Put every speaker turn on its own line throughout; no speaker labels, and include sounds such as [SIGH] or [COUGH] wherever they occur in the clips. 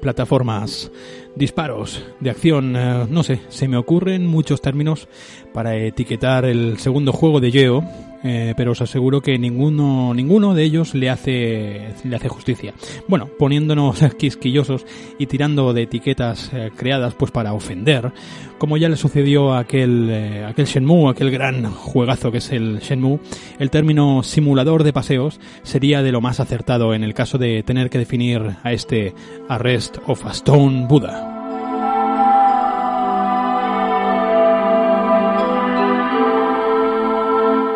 Plataformas, disparos de acción, eh, no sé, se me ocurren muchos términos para etiquetar el segundo juego de Geo, eh, pero os aseguro que ninguno, ninguno de ellos le hace, le hace justicia. Bueno, poniéndonos [LAUGHS] quisquillosos y tirando de etiquetas eh, creadas pues para ofender, como ya le sucedió a aquel, eh, aquel Shenmue, aquel gran juegazo que es el Shenmue, el término simulador de paseos sería de lo más acertado en el caso de tener que definir a este Arrest of a Stone Buddha.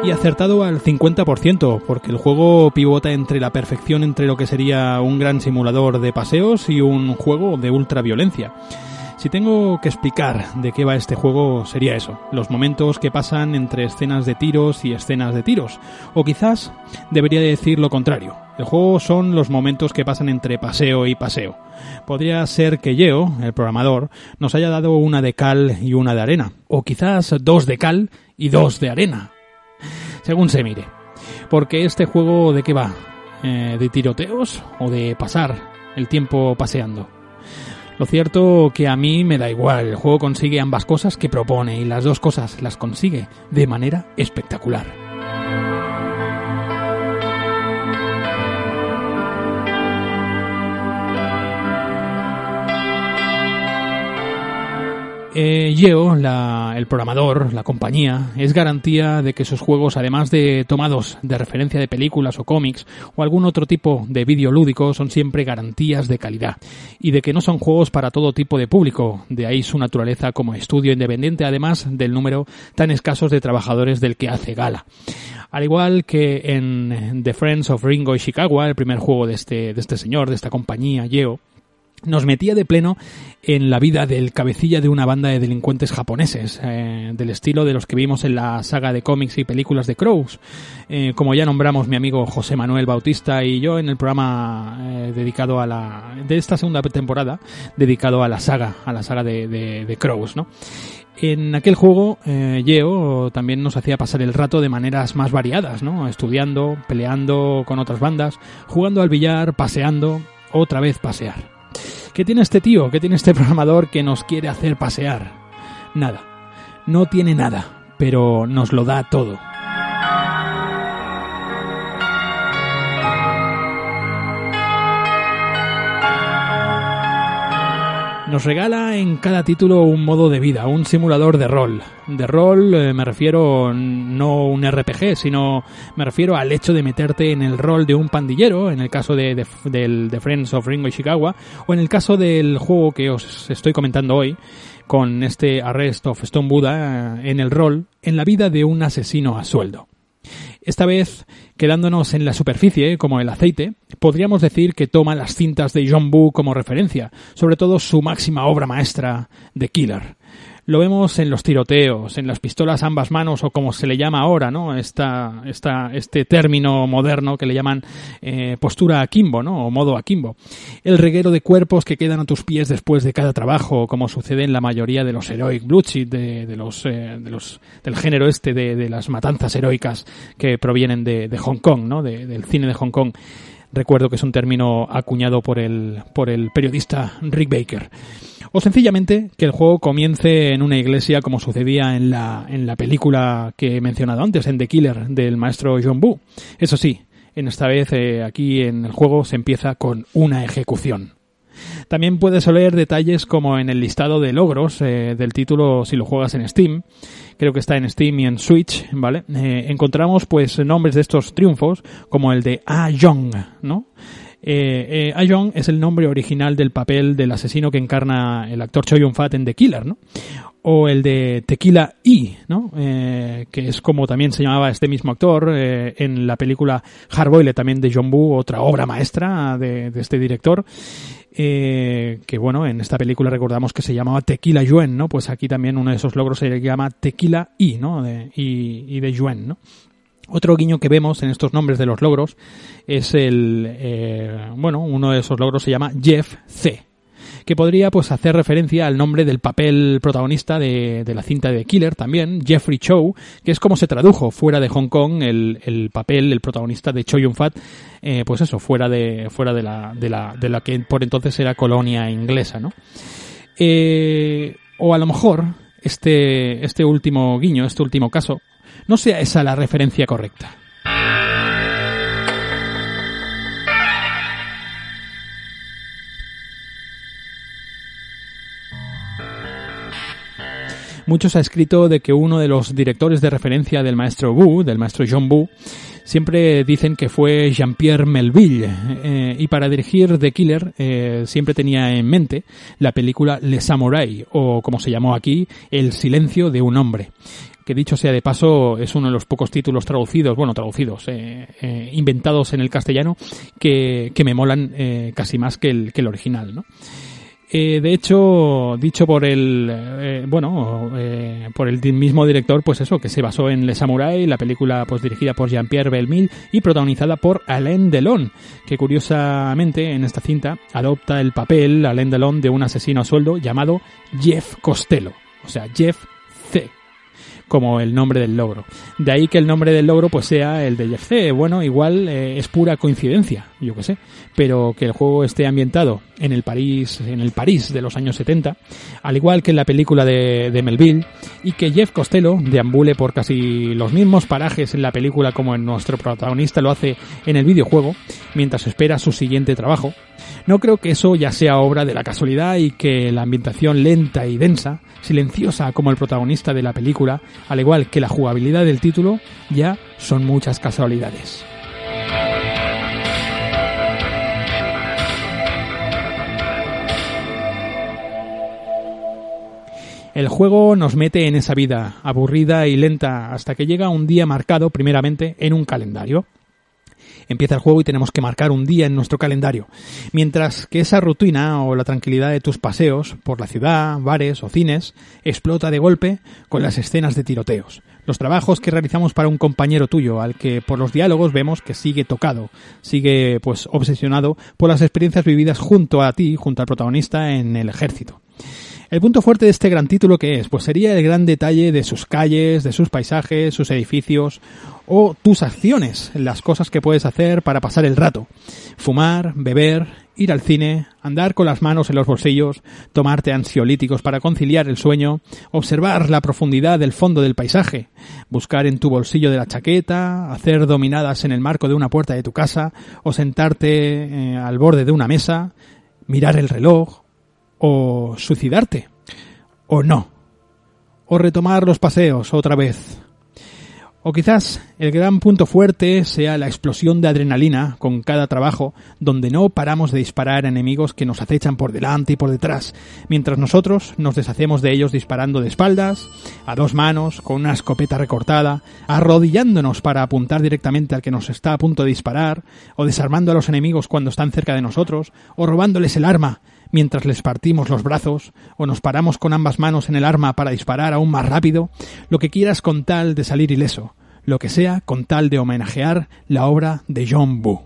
Y acertado al 50%, porque el juego pivota entre la perfección entre lo que sería un gran simulador de paseos y un juego de ultraviolencia. Si tengo que explicar de qué va este juego, sería eso, los momentos que pasan entre escenas de tiros y escenas de tiros, o quizás debería decir lo contrario. El juego son los momentos que pasan entre paseo y paseo. Podría ser que Yeo, el programador, nos haya dado una de cal y una de arena, o quizás dos de cal y dos de arena, según se mire. Porque este juego de qué va? Eh, ¿De tiroteos o de pasar el tiempo paseando? Lo cierto que a mí me da igual, el juego consigue ambas cosas que propone y las dos cosas las consigue de manera espectacular. Eh, Yeo, la- el programador, la compañía, es garantía de que sus juegos, además de tomados de referencia de películas o cómics o algún otro tipo de vídeo lúdico, son siempre garantías de calidad y de que no son juegos para todo tipo de público, de ahí su naturaleza como estudio independiente, además del número tan escasos de trabajadores del que hace gala. Al igual que en The Friends of Ringo Ishikawa, el primer juego de este, de este señor, de esta compañía, Yeo, nos metía de pleno en la vida del cabecilla de una banda de delincuentes japoneses, eh, del estilo de los que vimos en la saga de cómics y películas de Crows, eh, como ya nombramos mi amigo José Manuel Bautista y yo en el programa eh, dedicado a la de esta segunda temporada, dedicado a la saga, a la saga de, de, Crows, ¿no? En aquel juego, eh, Yeo también nos hacía pasar el rato de maneras más variadas, ¿no? Estudiando, peleando con otras bandas, jugando al billar, paseando, otra vez pasear. ¿Qué tiene este tío? ¿Qué tiene este [LAUGHS] programador que nos quiere hacer pasear? Nada. No tiene nada, pero nos lo da todo. Nos regala en cada título un modo de vida, un simulador de rol. De rol eh, me refiero no un RPG, sino me refiero al hecho de meterte en el rol de un pandillero, en el caso de, de, Friends of Ringo Ishikawa, o en el caso del juego que os estoy comentando hoy, con este Arrest of Stone Buddha eh, en el rol, en la vida de un asesino a sueldo. Esta vez, quedándonos en la superficie, como el aceite, podríamos decir que toma las cintas de John Boo como referencia, sobre todo su máxima obra maestra, The Killer. Lo vemos en los tiroteos, en las pistolas ambas manos o como se le llama ahora, ¿no? Esta, esta, este término moderno que le llaman eh, postura akimbo, ¿no? O modo akimbo. El reguero de cuerpos que quedan a tus pies después de cada trabajo, como sucede en la mayoría de los heroic bloodshed, de, de los, eh, de los, del género este de, de, las matanzas heroicas que provienen de, de Hong Kong, ¿no? De, del cine de Hong Kong. Recuerdo que es un término acuñado por el, por el periodista Rick Baker O sencillamente que el juego comience en una iglesia como sucedía en la, en la película que he mencionado antes, en The Killer, del maestro John Boo. Eso sí, en esta vez eh, aquí en el juego se empieza con una ejecución. También puedes oler detalles como en el listado de logros eh, del título si lo juegas en Steam. Creo que está en Steam y en Switch, ¿vale? Eh, encontramos pues nombres de estos triunfos como el de A Young, ¿no? Eh, eh, es el nombre original del papel del asesino que encarna el actor Choi Yun-fat en The Killer, ¿no? O el de Tequila E, ¿no? Eh, que es como también se llamaba este mismo actor eh, en la película Hardboiled también de John Boo, otra obra maestra de, de este director. Eh, que bueno, en esta película recordamos que se llamaba Tequila Yuen, ¿no? Pues aquí también uno de esos logros se llama Tequila I, ¿no? De, y, y de Yuen, ¿no? Otro guiño que vemos en estos nombres de los logros es el, eh, bueno, uno de esos logros se llama Jeff C, que podría pues hacer referencia al nombre del papel protagonista de, de la cinta de Killer también, Jeffrey Chow, que es como se tradujo fuera de Hong Kong el, el papel, el protagonista de Choi Yun-fat, eh, pues eso, fuera de, fuera de la, de la, de la que por entonces era colonia inglesa, ¿no? Eh, o a lo mejor este, este último guiño, este último caso, no sea esa la referencia correcta. Muchos ha escrito de que uno de los directores de referencia del maestro Wu, del maestro John Wu, siempre dicen que fue Jean-Pierre Melville eh, y para dirigir The Killer eh, siempre tenía en mente la película Le Samurai o como se llamó aquí El silencio de un hombre que dicho sea de paso es uno de los pocos títulos traducidos, bueno, traducidos, eh, eh, inventados en el castellano, que, que me molan eh, casi más que el, que el original, ¿no? De hecho, dicho por el, bueno, por el mismo director, pues eso, que se basó en Le Samurai, la película pues dirigida por Jean-Pierre Belmille y protagonizada por Alain Delon, que curiosamente en esta cinta adopta el papel, Alain Delon, de un asesino a sueldo llamado Jeff Costello, o sea, Jeff como el nombre del logro. De ahí que el nombre del logro pues sea el de Jeff C. Bueno, igual eh, es pura coincidencia, yo que sé, pero que el juego esté ambientado en el París, en el París de los años 70, al igual que en la película de, de Melville, y que Jeff Costello deambule por casi los mismos parajes en la película como en nuestro protagonista lo hace en el videojuego, mientras espera su siguiente trabajo. No creo que eso ya sea obra de la casualidad y que la ambientación lenta y densa, silenciosa como el protagonista de la película, al igual que la jugabilidad del título, ya son muchas casualidades. El juego nos mete en esa vida aburrida y lenta hasta que llega un día marcado primeramente en un calendario. Empieza el juego y tenemos que marcar un día en nuestro calendario. Mientras que esa rutina o la tranquilidad de tus paseos por la ciudad, bares o cines explota de golpe con las escenas de tiroteos. Los trabajos que realizamos para un compañero tuyo, al que por los diálogos vemos que sigue tocado, sigue pues obsesionado por las experiencias vividas junto a ti, junto al protagonista en el ejército. El punto fuerte de este gran título que es, pues sería el gran detalle de sus calles, de sus paisajes, sus edificios o tus acciones, las cosas que puedes hacer para pasar el rato. Fumar, beber, ir al cine, andar con las manos en los bolsillos, tomarte ansiolíticos para conciliar el sueño, observar la profundidad del fondo del paisaje, buscar en tu bolsillo de la chaqueta, hacer dominadas en el marco de una puerta de tu casa o sentarte eh, al borde de una mesa, mirar el reloj, o suicidarte, o no, o retomar los paseos otra vez. O quizás el gran punto fuerte sea la explosión de adrenalina con cada trabajo, donde no paramos de disparar a enemigos que nos acechan por delante y por detrás, mientras nosotros nos deshacemos de ellos disparando de espaldas, a dos manos, con una escopeta recortada, arrodillándonos para apuntar directamente al que nos está a punto de disparar, o desarmando a los enemigos cuando están cerca de nosotros, o robándoles el arma, mientras les partimos los brazos o nos paramos con ambas manos en el arma para disparar aún más rápido, lo que quieras con tal de salir ileso, lo que sea con tal de homenajear la obra de John Boo.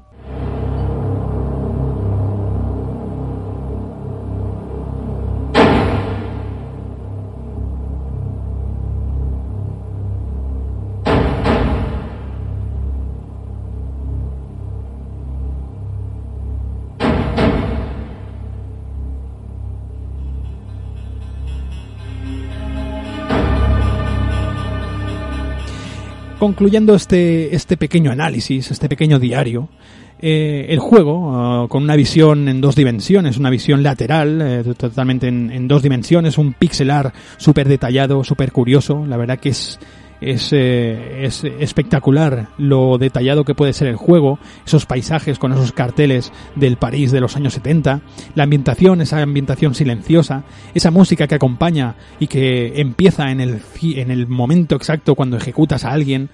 Concluyendo este, este pequeño análisis, este pequeño diario, eh, el juego, ah, con una visión en dos dimensiones, una visión lateral, eh, totalmente en, en, dos dimensiones, un pixelar súper detallado, súper curioso, la verdad que es, es, eh, es espectacular lo detallado que puede ser el juego, esos paisajes con esos carteles del París de los años 70, la ambientación, esa ambientación silenciosa, esa música que acompaña y que empieza en el, en el momento exacto cuando ejecutas a alguien,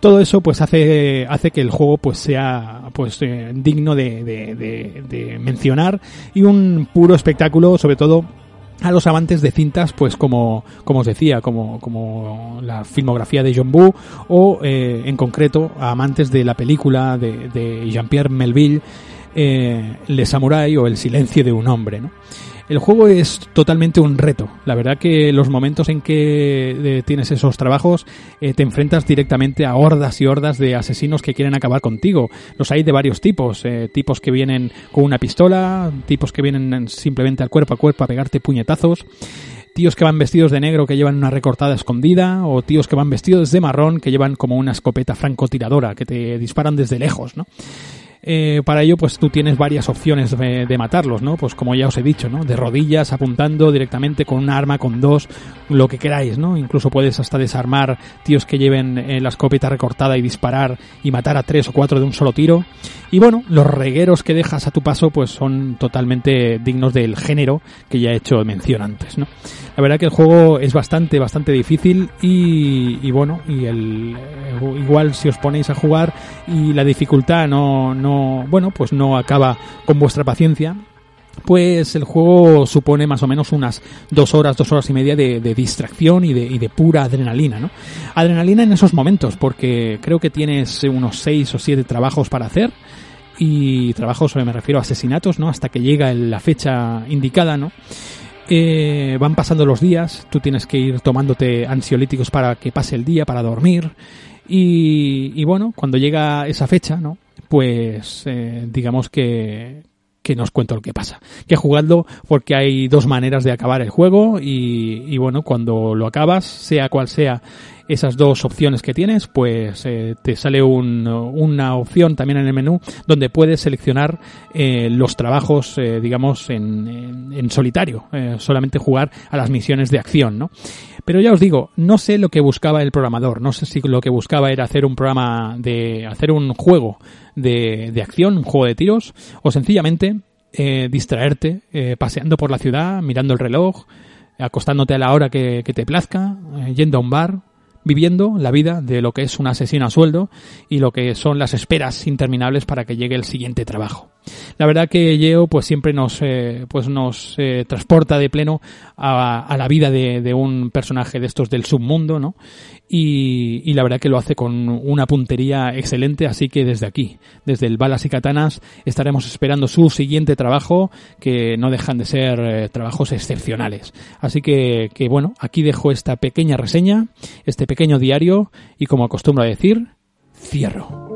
todo eso pues hace hace que el juego pues sea pues eh, digno de, de, de, de, mencionar y un puro espectáculo sobre todo a los amantes de cintas pues como como os decía como como la filmografía de John Boo o eh, en concreto a amantes de la película de, de Jean-Pierre Melville eh, Le Samurai o El silencio de un hombre ¿no? El juego es totalmente un reto. La verdad que los momentos en que eh, tienes esos trabajos eh, te enfrentas directamente a hordas y hordas de asesinos que quieren acabar contigo. Los hay de varios tipos. Eh, tipos que vienen con una pistola, tipos que vienen simplemente al cuerpo a cuerpo a pegarte puñetazos tíos que van vestidos de negro que llevan una recortada escondida, o tíos que van vestidos de marrón que llevan como una escopeta francotiradora, que te disparan desde lejos, ¿no? Eh, para ello, pues tú tienes varias opciones de, matarlos, ¿no? Pues como ya os he dicho, ¿no? De rodillas, apuntando directamente con un arma, con dos, lo que queráis, ¿no? Incluso puedes hasta desarmar tíos que lleven eh, la escopeta recortada y disparar y matar a tres o cuatro de un solo tiro. Y bueno, los regueros que dejas a tu paso, pues son totalmente dignos del género que ya he hecho mención antes, ¿no? La verdad que el juego es bastante, bastante difícil y, y bueno, y el, igual si os ponéis a jugar y la dificultad no, no, bueno, pues no acaba con vuestra paciencia, pues el juego supone más o menos unas dos horas, dos horas y media de, de distracción y de, y de, pura adrenalina, ¿no? Adrenalina en esos momentos, porque creo que tienes unos seis o siete trabajos para hacer y trabajos, me refiero a asesinatos, ¿no? Hasta que llega la fecha indicada, ¿no? Eh, van pasando los días, tú tienes que ir tomándote ansiolíticos para que pase el día, para dormir. Y, y bueno, cuando llega esa fecha, ¿no? Pues eh, digamos que, que no os cuento lo que pasa. Que jugadlo porque hay dos maneras de acabar el juego y, y bueno, cuando lo acabas, sea cual sea esas dos opciones que tienes, pues eh, te sale un, una opción también en el menú donde puedes seleccionar eh, los trabajos, eh, digamos, en, solitario, solamente jugar a las misiones de acción, ¿no? Pero ya os digo, no sé lo que buscaba el programador, no sé si lo que buscaba era hacer un programa de, hacer un juego de, de acción, un juego de tiros, o sencillamente distraerte paseando por la ciudad, mirando el reloj, acostándote a la hora que, te plazca, yendo a un bar, viviendo la vida de lo que es un asesino a sueldo y lo que son las esperas interminables para que llegue el siguiente trabajo. La verdad que Yeo pues siempre nos eh, pues nos eh, transporta de pleno a, a la vida de, de, un personaje de estos del submundo, ¿no? Y, y, la verdad que lo hace con una puntería excelente, así que desde aquí, desde el Balas y Katanas, estaremos esperando su siguiente trabajo, que no dejan de ser eh, trabajos excepcionales. Así que, que bueno, aquí dejo esta pequeña reseña, este pequeño diario, y como acostumbro a decir, cierro.